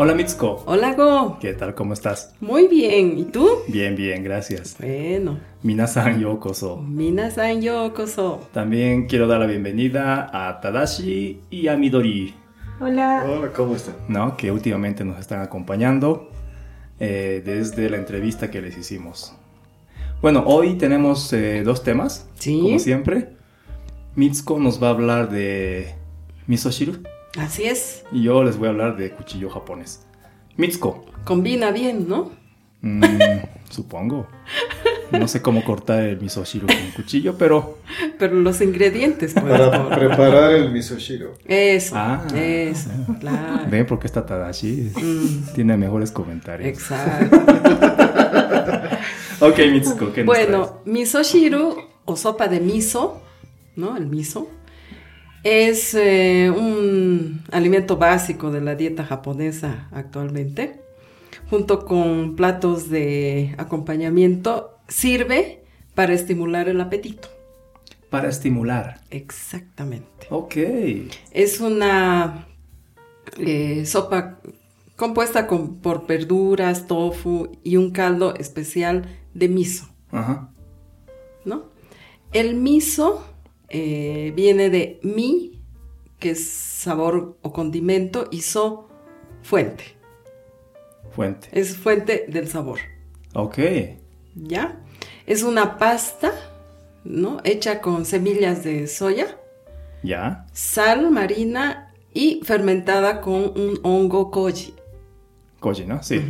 Hola Mitsuko. Hola Go. ¿Qué tal? ¿Cómo estás? Muy bien. ¿Y tú? Bien, bien, gracias. Bueno. Minasan yokoso. Minasan yokoso. También quiero dar la bienvenida a Tadashi y a Midori. Hola. Hola, ¿cómo están? ¿No? Que últimamente nos están acompañando eh, desde la entrevista que les hicimos. Bueno, hoy tenemos eh, dos temas, Sí. como siempre. Mitsuko nos va a hablar de misoshiru Así es. y yo les voy a hablar de cuchillo japonés. Mitsuko, Combina bien, ¿no? mm, supongo. No sé cómo cortar el misoshiru con un cuchillo, pero Pero los ingredientes, pues. Para preparar el misoshiro. Eso. Ah. Eso. Claro. ven porque está Tadashi. Mm, Tiene mejores comentarios. exacto. Ok, Mitsuko, ¿qué nos Bueno, misoshiru o sopa de miso, ¿no? El miso. Es eh, un alimento básico de la dieta japonesa actualmente. Junto con platos de acompañamiento, sirve para estimular el apetito. Para estimular. Exactamente. Ok. Es una eh, sopa compuesta con- por verduras, tofu y un caldo especial de miso. Ajá. ¿no? El miso eh, viene de mi, que es sabor o condimento, y so, fuente. Fuente. Es fuente del sabor, Ok. ¿ya? Es una pasta, ¿no? Hecha con semillas de soya, ¿Ya? sal marina y fermentada con un hongo koji. Koji, ¿no? Sí.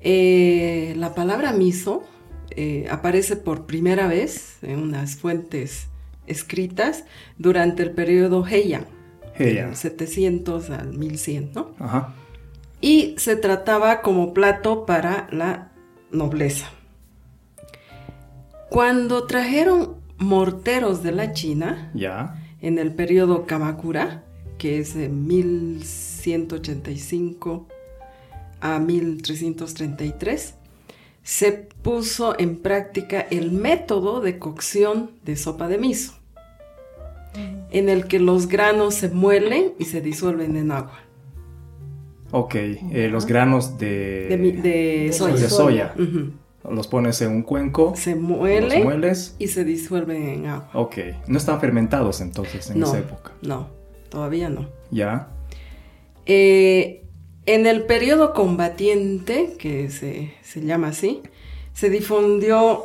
Eh, la palabra miso eh, aparece por primera vez en unas fuentes escritas durante el periodo Heian, Heian. del 700 al 1100, ¿no? Ajá. Y se trataba como plato para la nobleza. Cuando trajeron morteros de la China, ¿Ya? en el periodo Kamakura, que es de 1185 a 1333, se puso en práctica el método de cocción de sopa de miso, en el que los granos se muelen y se disuelven en agua Ok. eh, los granos de... de, mi- de soya. de soya. Ujú. Los pones en un cuenco. Se los muelen mueles. y se disuelven en agua. Ok. No están fermentados entonces en no, esa época. no, todavía no. ¿Ya? Eh, en el periodo combatiente, que se, se llama así, se difundió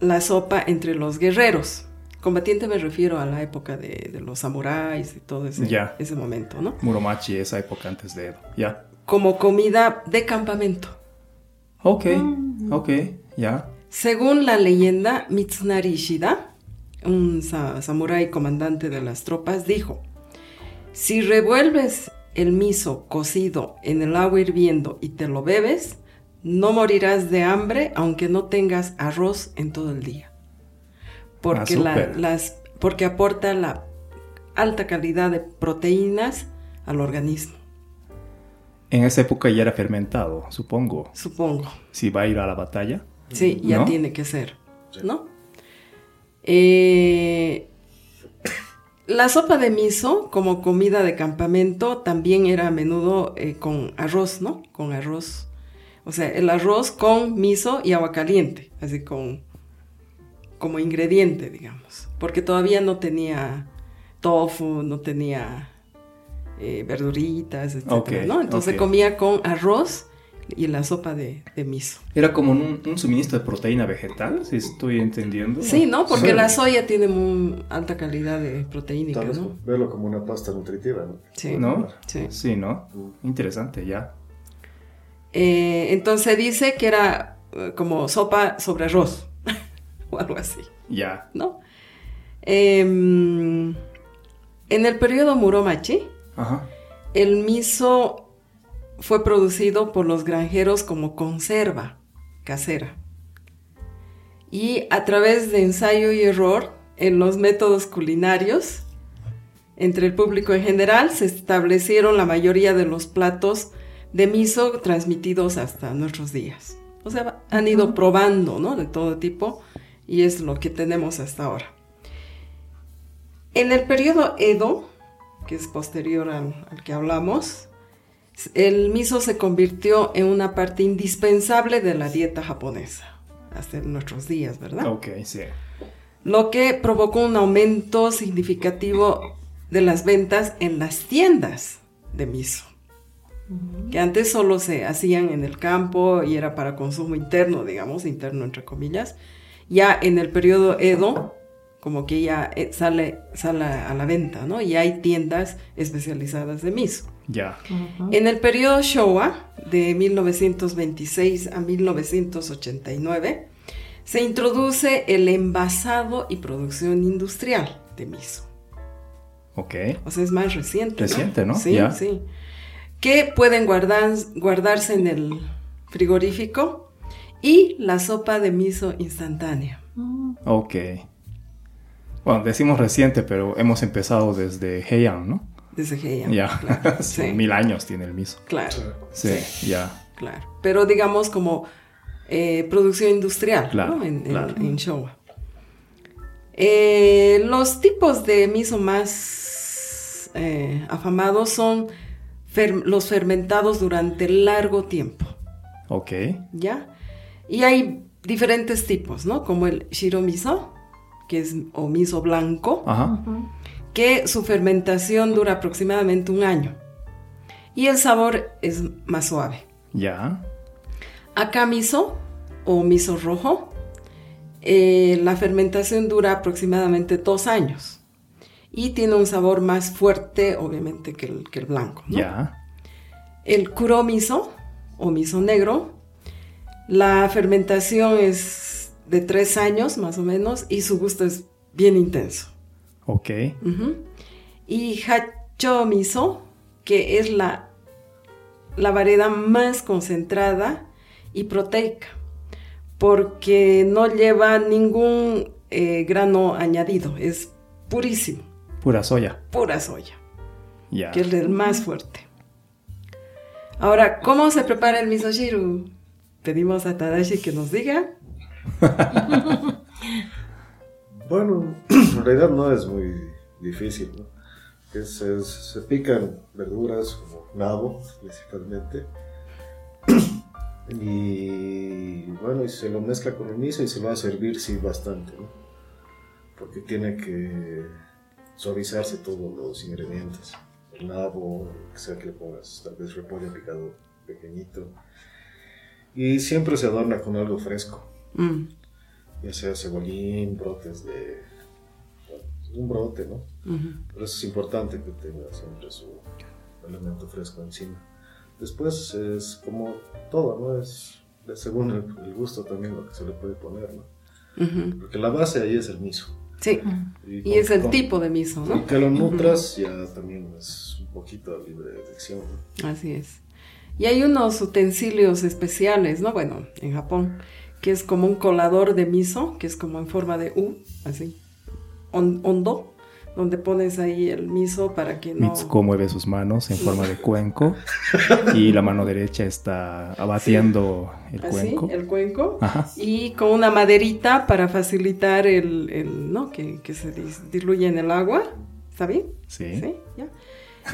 la sopa entre los guerreros. Combatiente me refiero a la época de, de los samuráis y todo ese, ese momento, ¿no? Muromachi, esa época antes de Edo. ¿Ya? Como comida de campamento. Ok. Ok. ¿Ya? Según la leyenda, Mitsunari Ishida, un sa- samurái comandante de las tropas, dijo, si revuelves el miso cocido en el agua hirviendo y te lo bebes, no morirás de hambre aunque no tengas arroz en todo el día. Porque, la- las, porque aporta la alta calidad de proteínas al organismo, En esa época ya era fermentado, supongo. supongo. Si va a ir a la batalla. Sí, ya ¿No? tiene que ser, ¿no? Eh, la sopa de miso, como comida de campamento, también era a menudo eh, con arroz, ¿no? Con arroz. O sea, el arroz con miso y agua caliente, así con como ingrediente, digamos. Porque todavía no tenía tofu, no tenía eh, verduritas, etc. ¿no? Entonces comía con arroz y la sopa de, de miso. Era como un, un suministro de proteína vegetal, si estoy entendiendo. Sí, ¿no? Porque Sí. la soya tiene muy alta calidad de Tal vez ¿no? verlo como una pasta nutritiva, ¿no? Sí. ¿No? Sí. Sí, ¿no? Interesante, ya. Eh, entonces dice que era eh, como sopa sobre arroz o algo así, Ya. ¿no? Em, en el periodo Muromachi, Ajá. el miso fue producido por los granjeros como conserva casera. Y a través de ensayo y error en los métodos culinarios, entre el público en general, se establecieron la mayoría de los platos de miso transmitidos hasta nuestros días. O sea, han ido probando, ¿no? De todo tipo y es lo que tenemos hasta ahora. En el periodo Edo, que es posterior al, al que hablamos, el miso se convirtió en una parte indispensable de la dieta japonesa hasta nuestros días, ¿verdad? Ok, sí. Lo que provocó un aumento significativo de las ventas en las tiendas de miso, que antes solo se hacían en el campo y era para consumo interno, digamos, interno entre comillas. Ya en el periodo Edo, como que ya eh, sale, sale a la venta, ¿no? Y hay tiendas especializadas de miso. Ya. En el periodo Showa, de 1926 a 1989, se introduce el envasado y producción industrial de miso. Ok. O sea, es más reciente. Reciente, ¿no? Sí, Ya. sí. Que pueden guardar, guardarse en el frigorífico y la sopa de miso instantánea. Ok. Bueno, decimos reciente, pero hemos empezado desde Heian, ¿no? Desde Heian. Ya. Claro, Sí, sí, Mil años tiene el miso. claro, Sí, ya. claro. Pero digamos como eh, producción industrial, Claro, ¿no? En, en- claro. en Showa. Eh, los tipos de miso más eh, afamados son fer- los fermentados durante largo tiempo. Ok. ¿ya? Y hay diferentes tipos, ¿no? Como el shiro miso, que es o miso blanco, Ajá. que su fermentación dura aproximadamente un año. Y el sabor es más suave. Ya. Acá miso o miso rojo, eh, la fermentación dura aproximadamente dos años. Y tiene un sabor más fuerte, obviamente, que el, que el blanco. ¿no? Ya. El kuro miso o miso negro, la fermentación es de tres años más o menos y su gusto es bien intenso. Ok. Ujú. Y hacho miso, que es la, la variedad más concentrada y proteica, porque no lleva ningún eh, grano añadido, es purísimo, Pura soya. pura soya. Ya. que es el más fuerte. Ahora, ¿cómo se prepara el misoshiru? Pedimos a Tadashi que nos diga. Bueno, en realidad no es muy difícil, ¿no? Es- es- se pican verduras como nabo, principalmente. Y bueno, y se lo mezcla con el miso y se va a servir, sí, bastante, ¿no? Porque tiene que suavizarse todos los ingredientes. El nabo, que sea que le pongas, tal vez repollo picado pequeñito. Y siempre se adorna con algo fresco Mm, ya sea cebollín, brotes de... bueno, un brote, ¿no? ujú. Pero eso es importante que tenga siempre su elemento fresco encima. Después es como todo, ¿no? Es según el, el gusto también lo que se le puede poner, ¿no? Ujú. Porque la base ahí es el miso. Sí, y con- es el con- tipo de miso, Y ¿no? que lo nutras ya también es un poquito libre de elección, ¿no? Así es. Y hay unos utensilios especiales, ¿no? Bueno, en Japón, que es como un colador de miso, que es como en forma de U, así, hon- hondo, donde pones ahí el miso para que no... Mitsuko mueve sus manos en forma de cuenco y la mano derecha está abatiendo el Así, cuenco. el cuenco. Ajá. Y con una maderita para facilitar el, el, ¿no? Que, que se dis- diluye en el agua. ¿Está bien? Sí. ¿Ya?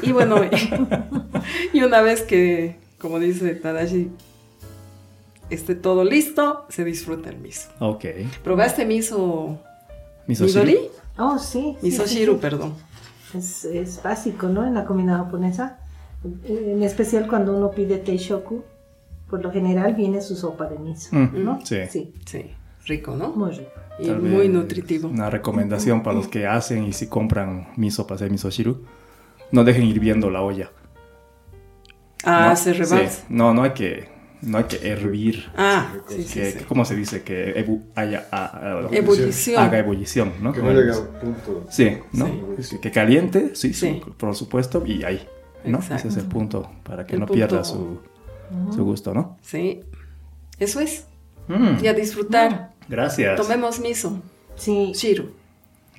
Y bueno, y una vez que, como dice Tadashi, esté todo listo, se disfruta el miso. Ok. ¿Probaste miso Miso Midori? shiru. Oh, sí. sí, Miso sí, shiru, sí. perdón. Es, es básico, ¿no? En la comida japonesa. Eh, En especial cuando uno pide teishoku, por lo general viene su sopa de miso, Mm, ¿no? sí. Sí, Sí, rico, ¿no? muy rico. Y Tal muy vez nutritivo. Una recomendación para los que hacen y si compran miso para hacer miso shiru, no dejen hirviendo la olla. Ah, ¿no? se rebalsa. Sí. No, no hay que, no hay que hervir. Ah, sí, sí, que, sí. ¿Cómo se dice? Que ebu- haya, ah, ah, Ebullición. haga ebullición, ¿no? Que punto. Sí, ¿no? Sí. Que, caliente, sí, Sí. su- por supuesto, y ahí, ¿no? Exacto. Ese es el punto, para que El no punto- pierda su, su gusto, ¿no? Sí. Eso es. Mm, Y a disfrutar. Gracias. Tomemos miso. Sí, Shiru.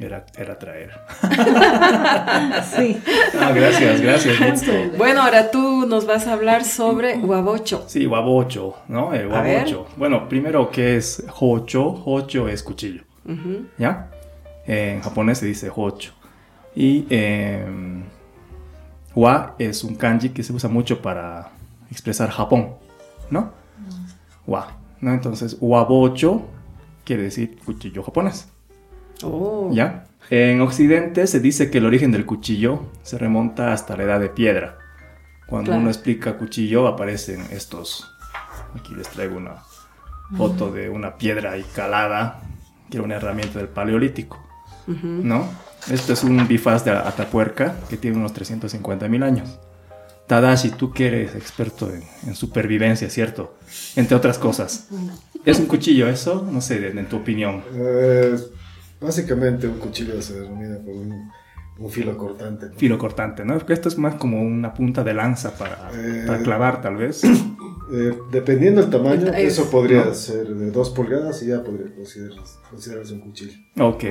Era, era traer. sí. Ah, gracias, gracias. Bueno, ahora tú nos vas a hablar sobre guabocho. Sí, wabocho, ¿no? El wabocho. Bueno, primero, ¿qué es hocho? Hocho es cuchillo. ¿ya? En japonés se dice hocho. Y eh, Wa es un kanji que se usa mucho para expresar Japón, ¿no? Wa, ¿no? Entonces, wabocho quiere decir cuchillo japonés. Oh. ¿Ya? En Occidente se dice que el origen del cuchillo se remonta hasta la edad de piedra. Cuando Claro. uno explica cuchillo aparecen estos. Aquí les traigo una foto de una piedra ahí calada, que era una herramienta del paleolítico. Ujú. ¿No? Este es un bifaz de Atapuerca que tiene unos 350 mil años. Tadashi, tú que eres experto en, en supervivencia, ¿cierto? Entre otras cosas. ¿Es un cuchillo eso? No sé, en, en tu opinión. Eh, básicamente un cuchillo se denomina por un, un filo cortante. ¿no? Filo cortante, ¿no? Porque esto es más como una punta de lanza para, Eh. para clavar, tal vez. Eh, dependiendo del tamaño, Es- eso podría ¿no? ser de 2 pulgadas y ya podría considerarse, considerarse un cuchillo. Ok,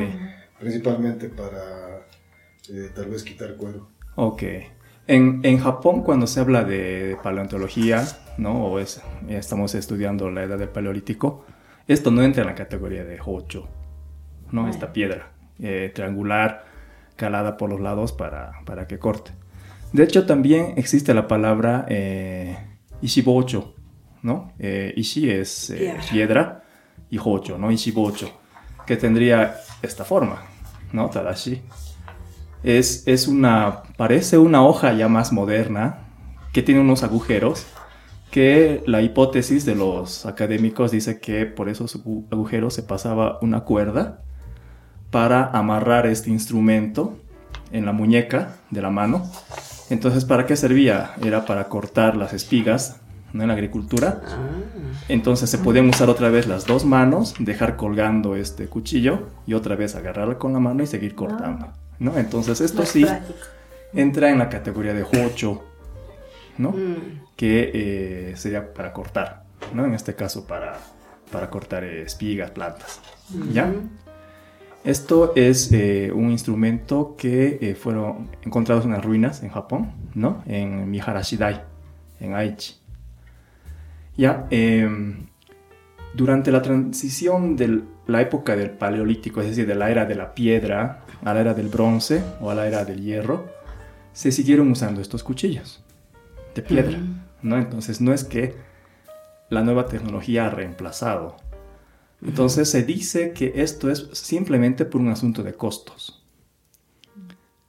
Principalmente para eh, tal vez quitar cuero. ok. En, en Japón, cuando se habla de paleontología, ¿no? O es, estamos estudiando la edad del paleolítico, esto no entra en la categoría de hocho, ¿no? Esta piedra eh, triangular, calada por los lados para, para que corte. De hecho, también existe la palabra eh, ishibocho, ¿no? Eh, ishi es eh, Piedra. piedra y hocho, ¿no? Ishibocho, que tendría esta forma, ¿no? Tadashi. Es, es una, parece una hoja ya más moderna, que tiene unos agujeros, que la hipótesis de los académicos dice que por esos agu- agujeros se pasaba una cuerda para amarrar este instrumento en la muñeca de la mano. Entonces, ¿para qué servía? Era para cortar las espigas ¿no? en la agricultura. Ah. Entonces se podían usar otra vez las dos manos, dejar colgando este cuchillo y otra vez agarrarlo con la mano y seguir cortando. ¿no? Entonces esto sí entra en la categoría de hocho, ¿no? Mm. que eh, sería para cortar, ¿no? En este caso para, para cortar espigas, plantas, ¿ya? Esto es eh, un instrumento que eh, fueron encontrados en las ruinas en Japón, ¿no? En Miharashidai, en Aichi. Ya, em, durante la transición de la época del Paleolítico, es decir, de la era de la piedra a la era del bronce o a la era del hierro, se siguieron usando estos cuchillos de piedra. ¿no? Entonces no es que la nueva tecnología ha reemplazado. Entonces se dice que esto es simplemente por un asunto de costos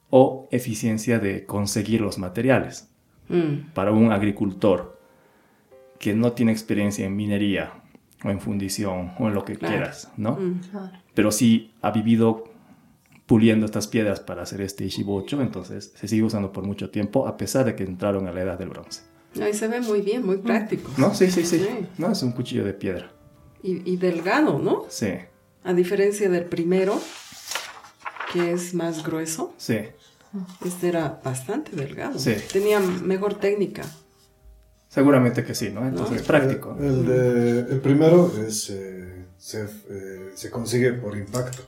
o eficiencia de conseguir los materiales Mm. para un agricultor que no tiene experiencia en minería o en fundición o en lo que Claro. quieras, ¿no? Mm. Claro. Pero sí ha vivido puliendo estas piedras para hacer este ishibocho, entonces se sigue usando por mucho tiempo a pesar de que entraron a la edad del bronce. Ahí se ve muy bien, muy práctico. ¿No? Sí, sí, sí. Sí. No, es un cuchillo de piedra. Y, y delgado, ¿no? Sí, A diferencia del primero, que es más grueso, sí. este era bastante delgado. Sí. Tenía mejor técnica. Seguramente que sí, ¿no? Entonces, ¿No? práctico. Eh, El, de- el primero es, eh, se, eh, se consigue por impacto,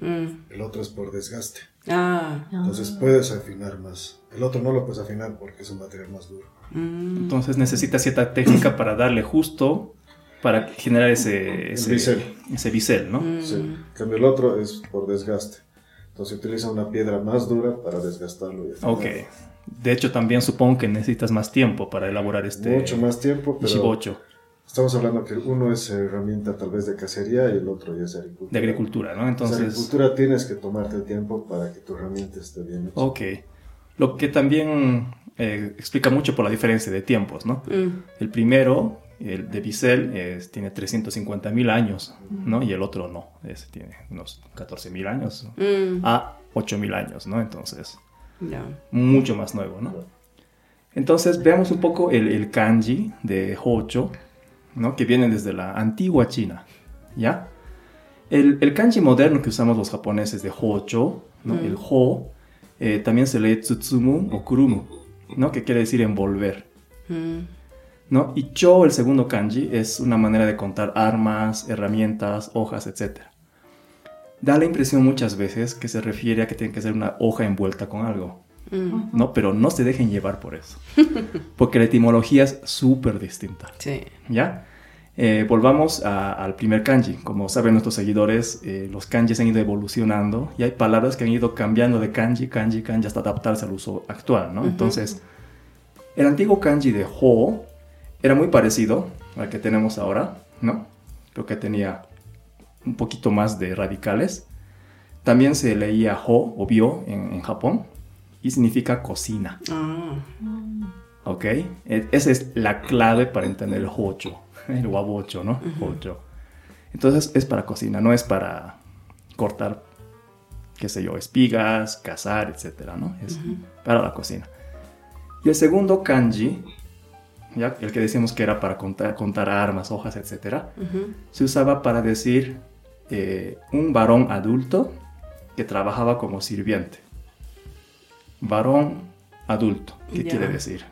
Mm. el otro es por desgaste. Ah. Entonces puedes afinar más. El otro no lo puedes afinar porque es un material más duro. Mm. Entonces necesita cierta técnica para darle justo, para generar ese, ese, bisel. ese bisel, ¿no? Mm. Sí. En cambio, el otro es por desgaste. Entonces utiliza una piedra más dura para desgastarlo. Y. Ok. De hecho, también supongo que necesitas más tiempo para elaborar este Mucho más tiempo, pero ishibocho estamos hablando que uno es herramienta tal vez de cacería y el otro ya es agricultura. de agricultura, ¿no? Entonces, Entonces, agricultura tienes que tomarte el tiempo para que tu herramienta esté bien hecha. ok. Lo que también eh, explica mucho por la diferencia de tiempos, ¿no? Mm. El primero, el de bisel, es- tiene 350 mil años, ¿no? Y el otro no, ese tiene unos 14 mil años Mm. a 8 mil años, ¿no? Entonces, mucho más nuevo, ¿no? Entonces, veamos un poco el, el kanji de Hocho, ¿no? Que viene desde la antigua China, ¿ya? El, el kanji moderno que usamos los japoneses de Hocho, ¿no? Mm. El Ho, eh, también se lee Tsutsumu o Kurumu, ¿no? Que quiere decir envolver, Mm. ¿No? Y Cho, el segundo kanji, es una manera de contar armas, herramientas, hojas, etc. Da la impresión muchas veces que se refiere a que tiene que ser una hoja envuelta con algo. Mm. ¿no? Pero no se dejen llevar por eso. Porque la etimología es súper distinta, Sí. ¿ya? Eh, volvamos a- al primer kanji. Como saben nuestros seguidores, eh, los kanjis han ido evolucionando y hay palabras que han ido cambiando de kanji, kanji, kanji hasta adaptarse al uso actual, ¿no? Ujú. Entonces, el antiguo kanji de ho era muy parecido al que tenemos ahora, ¿no? Creo que tenía un poquito más de radicales. También se leía ho o bio en, en Japón y significa cocina, Ah, ¿ok? E- Esa es la clave para entender el hocho, el wabocho, ¿no? Hocho. Entonces es para cocina, no es para cortar, qué sé yo, espigas, cazar, etcétera, ¿no? Es para la cocina. Y el segundo kanji, ya el que decíamos que era para contar, contar armas, hojas, ujú. se usaba para decir eh, un varón adulto que trabajaba como sirviente. Varón adulto, ¿qué quiere decir?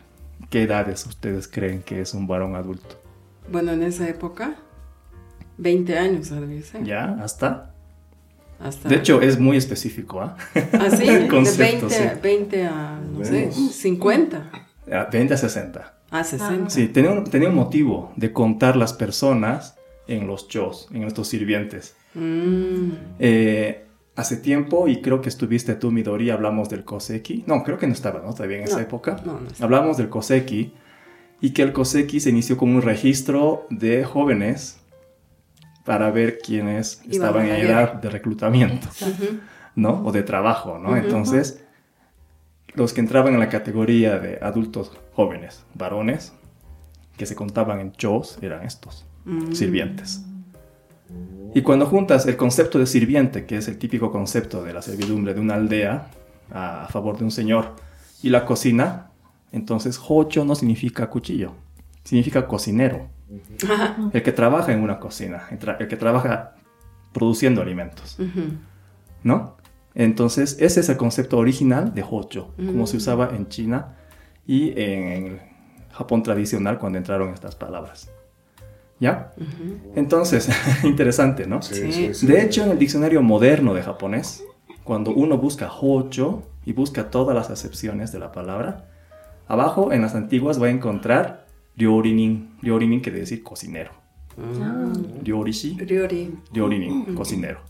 ¿Qué edades ustedes creen que es un varón adulto? Bueno, en esa época, 20 años ser. ¿Ya? ¿Hasta? Hasta... De hecho, es muy específico, ¿ah? Así, el de concepto, 20, sí. 20 a, no sé, Menos. 50. Ah, 20 a 60. A 60. Sí, tenía un, tenía un motivo de contar las personas en los chos, en estos sirvientes. Mm, Eh, hace tiempo, y creo que estuviste tú, Midori, hablamos del Koseki. No, creo que no estaba, ¿no? Todavía en esa No, época. no, no. Hablamos del Koseki y que el Koseki se inició como un registro de jóvenes para ver quiénes Iban estaban en edad de reclutamiento. ¿no? O de trabajo, ¿no? Ujú. Entonces, los que entraban en la categoría de adultos jóvenes, varones, que se contaban en chos, eran estos, Mm. sirvientes. Y cuando juntas el concepto de sirviente, que es el típico concepto de la servidumbre de una aldea a, favor de un señor, y la cocina, entonces hocho no significa cuchillo, significa cocinero, Ajá. el que trabaja en una cocina, el, que trabaja produciendo alimentos. ¿no? Entonces ese es el concepto original de hocho, como Mm. se usaba en China y en el Japón tradicional cuando entraron estas palabras. ¿Ya? Entonces, interesante, ¿no? Sí. De hecho, en el diccionario moderno de japonés, cuando uno busca hocho y busca todas las acepciones de la palabra, abajo en las antiguas va a encontrar ryorinin. Ryorinin quiere decir cocinero. Mm. Ryorishi, Ryori. ryorinin, cocinero.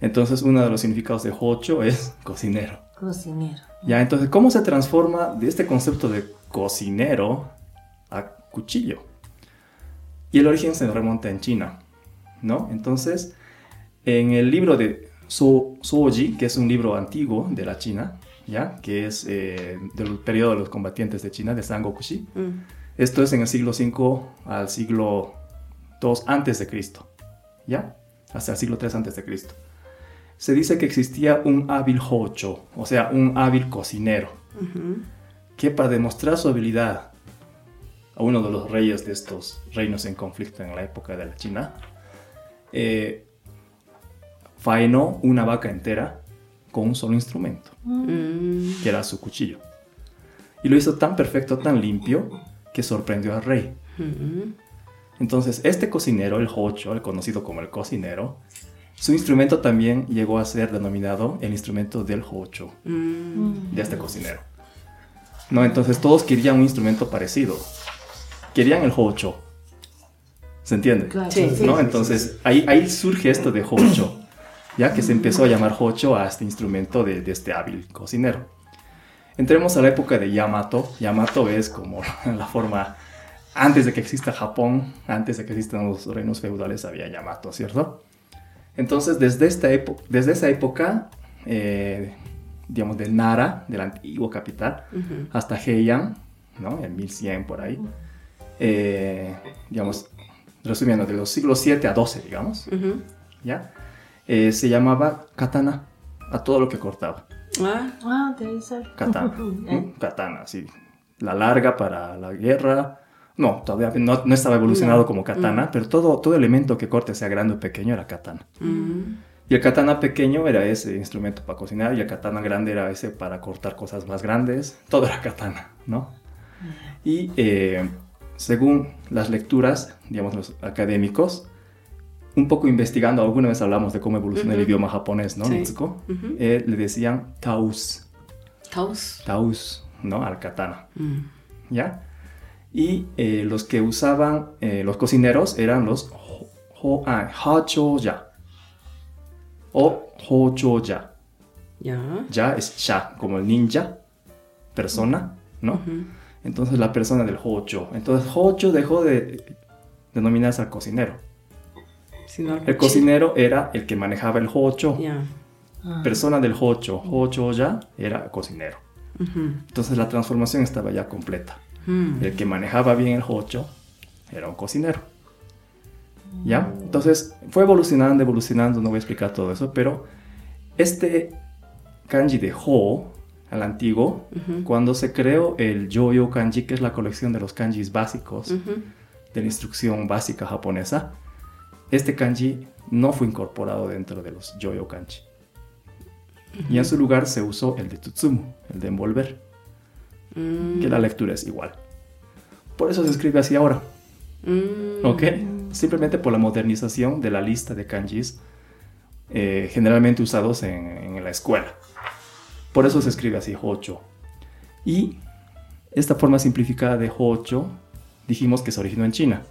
Entonces, uno de los significados de hocho es cocinero. Cocinero. Ya, entonces, ¿cómo se transforma de este concepto de cocinero a cuchillo? Y el origen se remonta en China, ¿no? Entonces, en el libro de Soji, que es un libro antiguo de la China, ¿ya? Que es eh, del periodo de los combatientes de China, de Sangokushi. Mm. Esto es en el siglo V al siglo II antes de Cristo, ¿ya? Hasta el siglo III Cristo. Se dice que existía un hábil hocho, o sea, un hábil cocinero, que para demostrar su habilidad a uno de los reyes de estos reinos en conflicto en la época de la China, eh, faenó una vaca entera con un solo instrumento, Mm. que era su cuchillo. Y lo hizo tan perfecto, tan limpio, que sorprendió al rey. Entonces, este cocinero, el hocho, el conocido como el cocinero, su instrumento también llegó a ser denominado el instrumento del hocho, Mm. de este cocinero. No, entonces todos querían un instrumento parecido. Querían el hocho. ¿Se entiende? Claro. Sí. ¿No? Entonces, ahí, ahí surge esto de hocho, ya que se empezó a llamar hocho a este instrumento de, de este hábil cocinero. Entremos a la época de Yamato. Yamato es como la forma, antes de que exista Japón, antes de que existan los reinos feudales, había Yamato, ¿cierto? Entonces, desde, esta época, desde esa época, eh, digamos, de Nara, de la antigua capital, Ujú. hasta Heian, ¿no? En 1100 por ahí. Eh, digamos, resumiendo, de los siglos 7 a 12, digamos, Ujú. ¿ya? Eh, se llamaba katana a todo lo que cortaba. Ah, Ah, de ahí sale. Katana. Eh. Katana, sí. La larga para la guerra. No, todavía no, no estaba evolucionado No. como katana, Mm. pero todo, todo elemento que corte, sea grande o pequeño, era katana. mm. Y el katana pequeño era ese instrumento para cocinar y el katana grande era ese para cortar cosas más grandes. Todo era katana, ¿no? Y eh, según las lecturas, digamos, los académicos, un poco investigando, alguna vez hablamos de cómo evoluciona el idioma japonés, ¿no? Sí. Eh, le decían taus, Taos. taus, ¿no? Al katana, Mm. ¿ya? Y eh, los que usaban, eh, los cocineros eran los ho, ho- ah, hachoya o hochoya. Ya. Ya es sha, como el ninja, persona, ¿no? Entonces la persona del hocho. Entonces hocho dejó de denominarse al cocinero. Sino El cocinero era el que manejaba el hocho. Ya. Ah. Persona del hocho, hocho ya era cocinero. Entonces la transformación estaba ya completa. Mm. El que manejaba bien el hocho era un cocinero. ¿Ya? Entonces fue evolucionando, evolucionando, no voy a explicar todo eso, pero este kanji de ho, al antiguo, cuando se creó el Yoyo Kanji, que es la colección de los kanjis básicos de la instrucción básica japonesa, este kanji no fue incorporado dentro de los Yoyo Kanji. Y en su lugar se usó el de Tutsumu, el de envolver, Mm. que la lectura es igual. Por eso se escribe así ahora. Mm. ¿Ok? Simplemente por la modernización de la lista de kanjis eh, generalmente usados en, en la escuela. Por eso se escribe así, Hocho. Y esta forma simplificada de Hocho dijimos que se originó en China.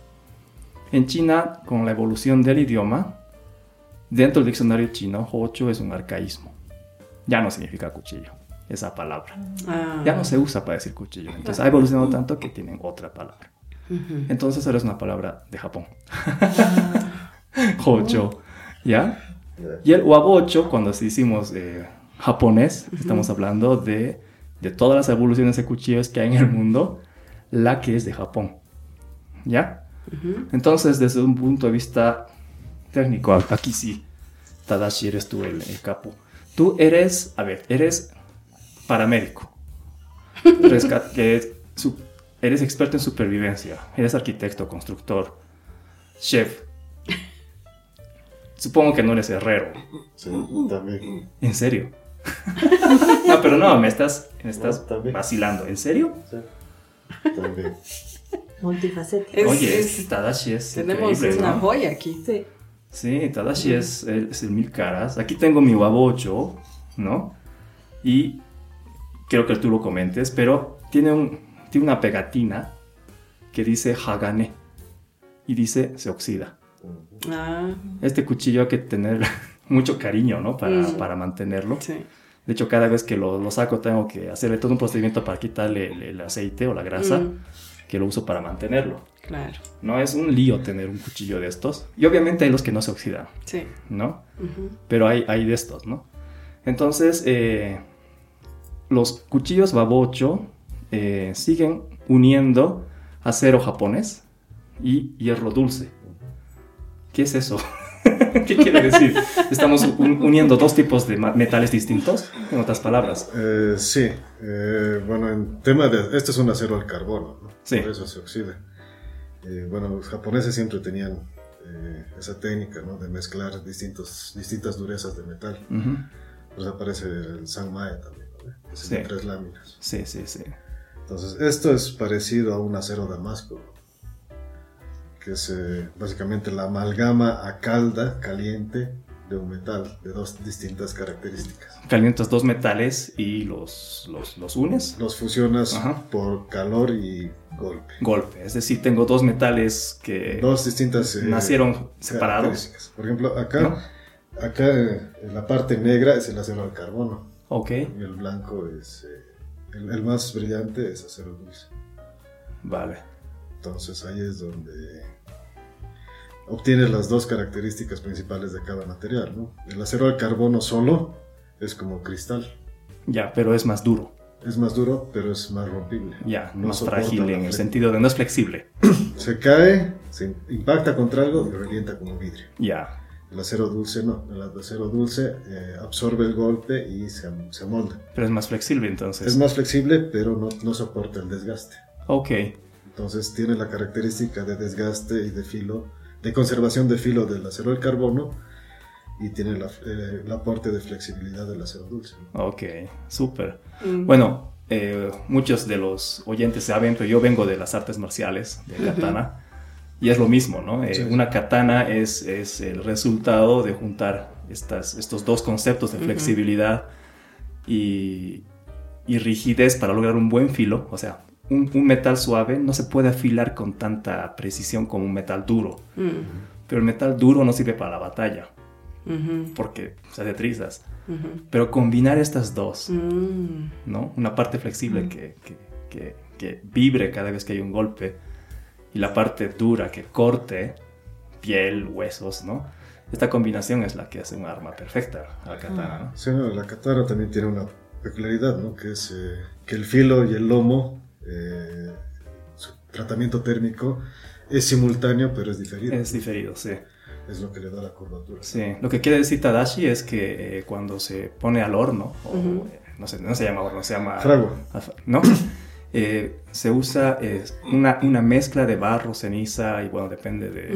En China, con la evolución del idioma, dentro del diccionario chino, Hocho es un arcaísmo. Ya no significa cuchillo, esa palabra. Ah. Ya no se usa para decir cuchillo. Entonces ha evolucionado tanto que tienen otra palabra. Ujú. Entonces ahora es una palabra de Japón. Hocho. ¿Ya? Ya. Y el wabocho, cuando hicimos eh, japonés, estamos hablando de, de todas las evoluciones de cuchillos que hay en el mundo, la que es de Japón. ¿Ya? Ujú. Entonces, desde un punto de vista técnico, aquí sí, Tadashi, eres tú el, el capo. Tú eres, a ver, eres paramédico. Eres experto en supervivencia. Eres arquitecto, constructor, chef. Supongo que no eres herrero. Sí, también. ¿En serio? no, pero no, me estás, me estás No, vacilando. ¿En serio? Sí, también. Multifacético. Es- Oye, es- es, Tadashi es Tenemos una ¿no? joya aquí. Sí. Sí, Tadashi es, el- es el mil caras. Aquí tengo mi wabocho, ¿no? Y creo que tú lo comentes, pero tiene, un, tiene una pegatina que dice Hagane y dice se oxida. Ah, Este cuchillo hay que tener mucho cariño, ¿no? Para, Mm. para mantenerlo. sí. De hecho, cada vez que lo, lo saco tengo que hacerle todo un procedimiento para quitarle el, el aceite o la grasa Mm, que lo uso para mantenerlo. claro. No es un lío tener un cuchillo de estos. Y obviamente hay los que no se oxidan, Sí. ¿no? Ujú. pero hay, hay de estos, ¿no? Entonces, eh, los cuchillos babocho eh, siguen uniendo acero japonés y hierro dulce. ¿Qué es eso? ¿Qué quiere decir? Estamos un- uniendo dos tipos de metales distintos, en otras palabras. Eh, sí, eh, bueno, en tema de... Este es un acero al carbono, ¿no? Sí. Por eso se oxida. Eh, bueno, los japoneses siempre tenían eh, esa técnica, ¿no? De mezclar distintos, distintas durezas de metal. Ujú. Por eso aparece el Sanmai también, de tres láminas. Sí, sí, sí. Entonces, esto es parecido a un acero damasco, que es eh, básicamente la amalgama a calda caliente de un metal de dos distintas características. Calientas dos metales y los, los, los unes. Los fusionas Ajá. por calor y golpe. Golpe. Es decir, tengo dos metales que Dos distintas eh, nacieron separados. Por ejemplo, acá, ¿no? acá eh, en la parte negra es el acero al carbono Ok, y el blanco es eh, el, el más brillante es acero dulce. vale. Entonces ahí es donde obtienes las dos características principales de cada material. ¿no? El acero al carbono solo es como cristal. Ya, pero es más duro. Es más duro, pero es más rompible. Ya, No más frágil en el sentido de no es flexible. Se cae, se impacta contra algo y revienta como vidrio. Ya, El acero dulce no. El acero dulce eh, absorbe el golpe y se, se amolda. pero es más flexible entonces. Es más flexible, pero no, no soporta el desgaste. Ok, Entonces tiene la característica de desgaste y de filo, de conservación de filo del acero al carbono y tiene la, eh, el aporte de flexibilidad del acero dulce. ok, súper. Mm. Bueno, eh, muchos de los oyentes saben, pero yo vengo de las artes marciales, de katana, y es lo mismo, ¿no? Eh. Una katana es, es el resultado de juntar estas, estos dos conceptos de flexibilidad y, y rigidez para lograr un buen filo, o sea, un, un metal suave no se puede afilar con tanta precisión como un metal duro. Mm, Pero el metal duro no sirve para la batalla, porque se hace trizas. Pero combinar estas dos, Mm, ¿no? Una parte flexible que, que- que- que vibre cada vez que hay un golpe y la parte dura que corte piel, huesos, ¿no? Esta combinación es la que hace un arma perfecta a la katana, ¿no? Sí, no, la katana también tiene una peculiaridad, ¿no? Que es eh, que el filo y el lomo, eh, su tratamiento térmico es simultáneo, pero es diferido. Es diferido, sí. Es lo que le da la curvatura. Sí, lo que quiere decir Tadashi es que eh, cuando se pone al horno, o, Ujú. eh, no, sé, no se llama horno, se llama... Fragua. ¿No? Eh, se usa eh, una, una mezcla de barro, ceniza y bueno, depende de,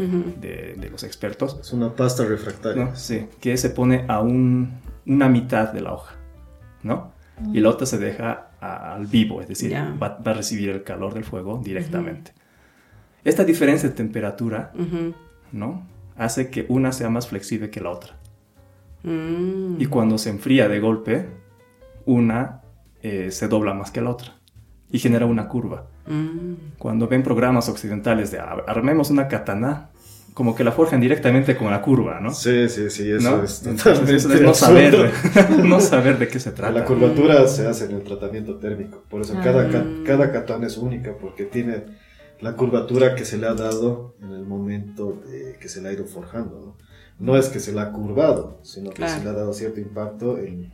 de- de los expertos. Es una pasta refractaria. ¿no? Sí, que se pone a un- una mitad de la hoja, ¿no? Y la otra se deja a- al vivo, es decir, va, va a recibir el calor del fuego directamente. Esta diferencia de temperatura, ¿no? Hace que una sea más flexible que la otra. mm. Y cuando se enfría de golpe, una eh, se dobla más que la otra y genera una curva. Mm, Cuando ven programas occidentales de "Ah, armemos una katana, como que la forjan directamente con la curva, ¿no? Sí, sí, sí, eso ¿No? es totalmente eso es no saber, no saber de qué se trata. La curvatura se hace en el tratamiento térmico, por eso Ah. cada, ca- cada katana es única, porque tiene la curvatura que se le ha dado en el momento de que se le ha ido forjando. No, no es que se la ha curvado, sino que Claro. se le ha dado cierto impacto. En,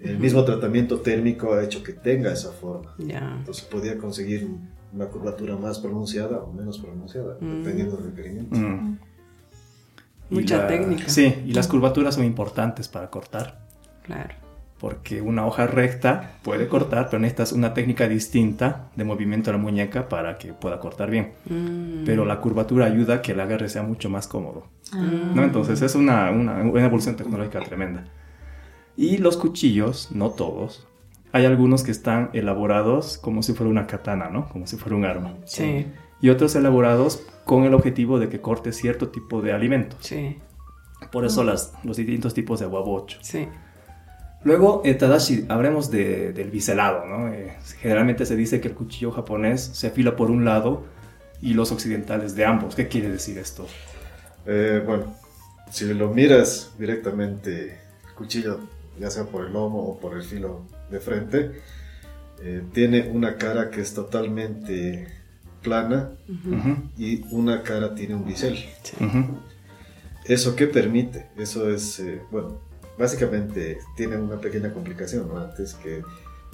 el mismo tratamiento térmico ha hecho que tenga esa forma. ya. Entonces podía conseguir una curvatura más pronunciada o menos pronunciada, Mm. dependiendo del requerimiento. Mm. Y Mucha la- técnica. Sí, y las curvaturas son importantes para cortar, Claro. porque una hoja recta puede cortar, pero necesitas una técnica distinta de movimiento de la muñeca para que pueda cortar bien. Mm, Pero la curvatura ayuda a que el agarre sea mucho más cómodo. Ah. ¿no? Entonces es una, una, una evolución tecnológica tremenda. Y los cuchillos, no todos, hay algunos que están elaborados como si fuera una katana, ¿no? Como si fuera un arma. Sí, Y otros elaborados con el objetivo de que corte cierto tipo de alimentos. sí, Por eso las, los distintos tipos de guabocho. sí. Luego, eh, Tadashi, hablemos de- del biselado, ¿no? Eh, generalmente se dice que el cuchillo japonés se afila por un lado y los occidentales de ambos. ¿Qué quiere decir esto? Eh, bueno, si lo miras directamente, el cuchillo, ya sea por el lomo o por el filo de frente, eh, tiene una cara que es totalmente plana Ujú, Ujú, y una cara tiene un bisel. sí. ujú. ¿Eso qué permite? Eso es, eh, bueno, básicamente tiene una pequeña complicación, ¿no? Antes que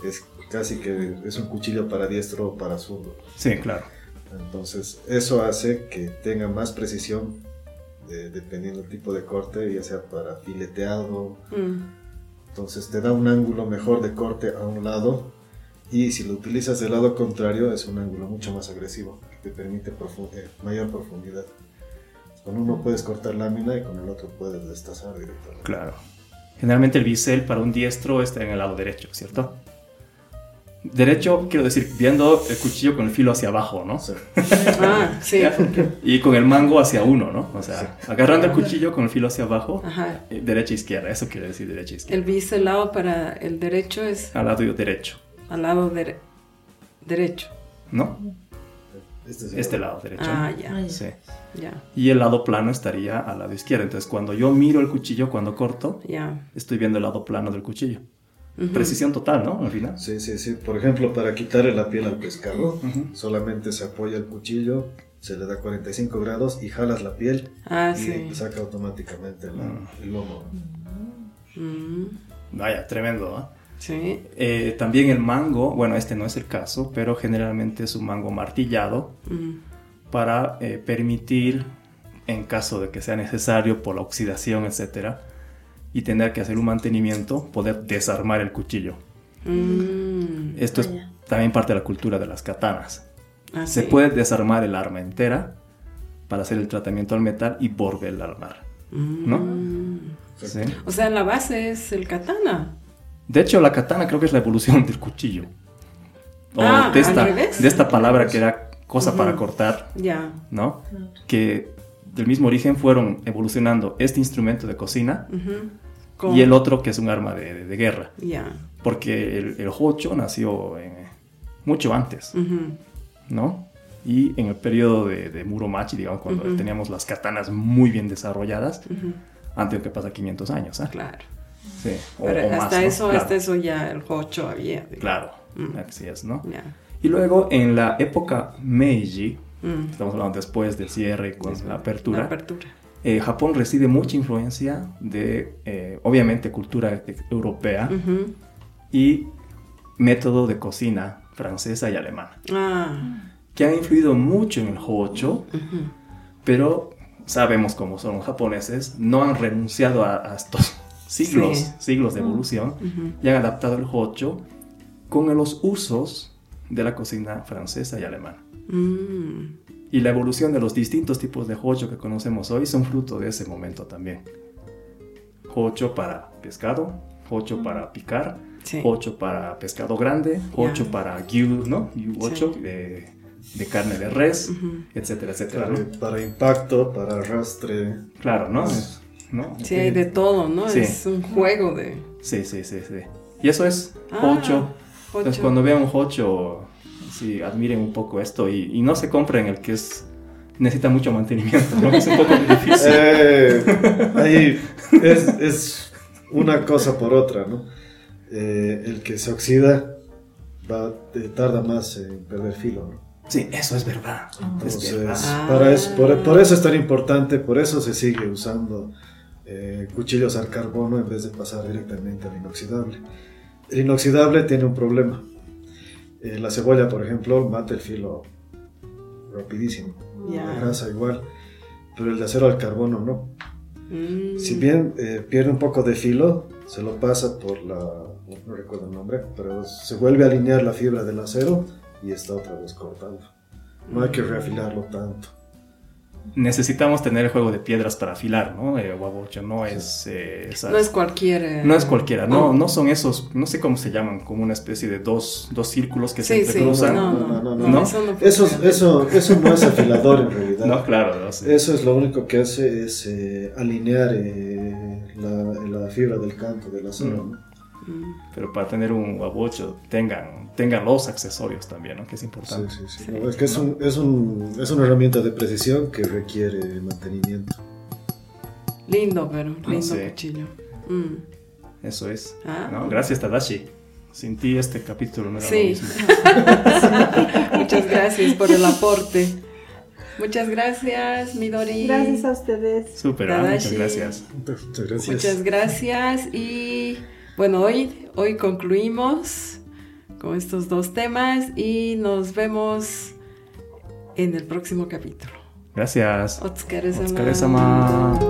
es casi que es un cuchillo para diestro o para zurdo. Sí, claro. Entonces, eso hace que tenga más precisión de- dependiendo del tipo de corte, ya sea para fileteado. Mm, Entonces, te da un ángulo mejor de corte a un lado. Y si lo utilizas del lado contrario, es un ángulo mucho más agresivo, que te permite eh, mayor profundidad. Con uno puedes cortar lámina y con el otro puedes destazar directamente. Claro. Generalmente el bisel para un diestro está en el lado derecho, ¿cierto? Derecho, quiero decir, viendo el cuchillo con el filo hacia abajo, ¿no? Ah, sí. Y con el mango hacia uno, ¿no? O sea, agarrando el cuchillo con el filo hacia abajo, Ajá. eh, derecha izquierda, eso quiere decir derecha izquierda. El biselado para el derecho es Al lado derecho, al lado dere- derecho. ¿no? este es el Este lado derecho. Ah, ya, Ah, ya. Sí. ya, Y el lado plano estaría al lado izquierdo. Entonces, cuando yo miro el cuchillo, cuando corto, ya. estoy viendo el lado plano del cuchillo. Precisión total, ¿no? Al final. Sí, sí, sí. Por ejemplo, para quitarle la piel al pescado, solamente se apoya el cuchillo, se le da 45 grados y jalas la piel Ah, y sí. saca automáticamente la- el lomo. Mm, Vaya, tremendo, ¿no? sí. Eh, también el mango, bueno, este no es el caso, pero generalmente es un mango martillado Mm, para eh, permitir, en caso de que sea necesario por la oxidación, etcétera, y tener que hacer un mantenimiento, poder desarmar el cuchillo. mm. Esto es Vaya. también parte de la cultura de las katanas. Ah, Se sí. puede desarmar el arma entera para hacer el tratamiento al metal y volver a armar. ¿no? Mm. ¿sí? O sea, la base es el katana. De hecho, la katana creo que es la evolución del cuchillo. O Ah, de, ¿al esta, revés? de esta palabra que era cosa para Ujú. cortar, Ya. ¿no? Que del mismo origen fueron evolucionando este instrumento de cocina Ujú. Con- y el otro que es un arma de, de- de guerra. Ya. Porque el, el hocho nació en, mucho antes, Ujú. ¿no? Y en el periodo de, de Muromachi, digamos, cuando Ujú. teníamos las katanas muy bien desarrolladas, Ujú. antes de que pasa 500 años, ¿ah? Claro. Sí, o, Pero o más, hasta ¿no? eso, Claro, hasta eso ya el Hocho había. digamos. Claro, Mm. así es, ¿no? Ya. Y luego en la época Meiji, Mm. estamos hablando después del cierre con la apertura, La apertura. Eh, Japón recibe mucha influencia de, eh, obviamente, cultura e- europea y método de cocina francesa y alemana, Ah. que han influido mucho en el Hocho, pero sabemos cómo son los japoneses, no han renunciado a, a estos siglos, Sí. siglos de evolución Ujú. y han adaptado el Hocho con los usos de la cocina francesa y alemana. Mm. Y la evolución de los distintos tipos de hocho que conocemos hoy son fruto de ese momento también. Hocho para pescado, hocho para picar, Sí. hocho para pescado grande, hocho Ya. para gyu, ¿no? Gyu ocho Sí. de, de carne de res, Ujú. etcétera, etcétera, Para, ¿no? para impacto, para arrastre. Claro, ¿no? Es- ¿no? Sí, hay de todo, ¿no? Sí. Es un juego de Sí, sí, sí, sí. Y eso es Ah, hocho. Entonces Hocho. cuando vean un hocho, sí, admiren un poco esto y, y no se compren el que es necesita mucho mantenimiento, ¿no? Es un poco difícil. Eh, ahí es, es una cosa por otra, ¿no? Eh, el que se oxida va, eh, tarda más en perder filo, ¿no? Sí, eso es verdad. es Entonces, verdad. Ah. para eso, por, por eso es tan importante, por eso se sigue usando eh, cuchillos al carbono en vez de pasar directamente al inoxidable. El inoxidable tiene un problema. Eh, la cebolla, por ejemplo, mata el filo rapidísimo. La grasa igual, pero el de acero al carbono no. Mm. Si bien eh, pierde un poco de filo, se lo pasa por la, no, no recuerdo el nombre, pero se vuelve a alinear la fibra del acero y está otra vez cortando. No hay que reafilarlo tanto. Necesitamos tener el juego de piedras para afilar, ¿no? El guabocho no es... eh, esas- No es cualquier. eh, no es cualquiera, no, no son esos, no sé cómo se llaman, como una especie de dos, dos círculos que se Sí, sí, entrecruzan. no, No, no, no, no, no. Eso no Eso, eso, eso no es afilador en realidad. claro, no sé. Eso es lo único que hace es eh, alinear eh, la, la fibra del canto del acero. Mm. Pero para tener un guabocho tengan, tengan los accesorios también, ¿no? Que es importante. sí, sí. Sí. No, es que es, un- es, un- es una herramienta de precisión que requiere mantenimiento. Lindo, pero lindo sí. cuchillo. Mm. Eso es. Ah. ¿no? Gracias, Tadashi. Sin ti este capítulo no era lo Sí. mismo. Muchas gracias por el aporte. Muchas gracias, Midori. Gracias a ustedes. Súper, ¿ah? muchas gracias. Muchas gracias. Muchas gracias y bueno, hoy, hoy concluimos con estos dos temas y nos vemos en el próximo capítulo. Gracias. Otsukaresama. Otsukaresama.